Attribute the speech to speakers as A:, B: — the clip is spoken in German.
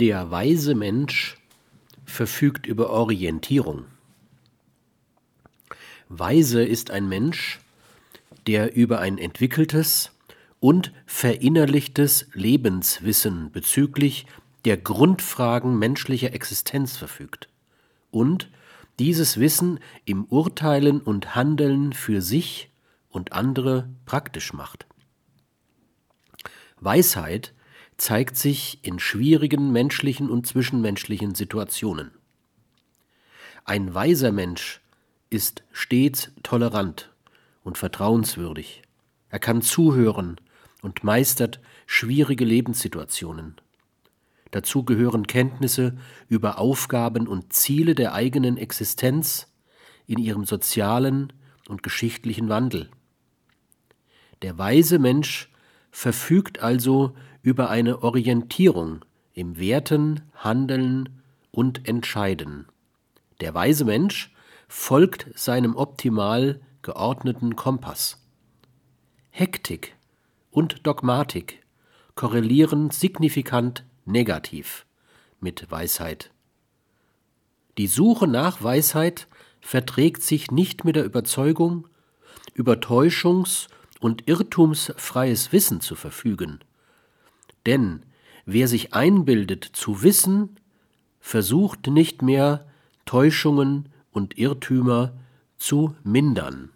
A: Der weise Mensch verfügt über Orientierung. Weise ist ein Mensch, der über ein entwickeltes und verinnerlichtes Lebenswissen bezüglich der Grundfragen menschlicher Existenz verfügt und dieses Wissen im Urteilen und Handeln für sich und andere praktisch macht. Weisheit zeigt sich in schwierigen menschlichen und zwischenmenschlichen Situationen. Ein weiser Mensch ist stets tolerant und vertrauenswürdig. Er kann zuhören und meistert schwierige Lebenssituationen. Dazu gehören Kenntnisse über Aufgaben und Ziele der eigenen Existenz in ihrem sozialen und geschichtlichen Wandel. Der weise Mensch verfügt also über eine Orientierung im Werten, Handeln und Entscheiden. Der weise Mensch folgt seinem optimal geordneten Kompass. Hektik und Dogmatik korrelieren signifikant negativ mit Weisheit. Die Suche nach Weisheit verträgt sich nicht mit der Überzeugung, über täuschungs- und irrtumsfreies Wissen zu verfügen. Denn wer sich einbildet zu wissen, versucht nicht mehr Täuschungen und Irrtümer zu mindern.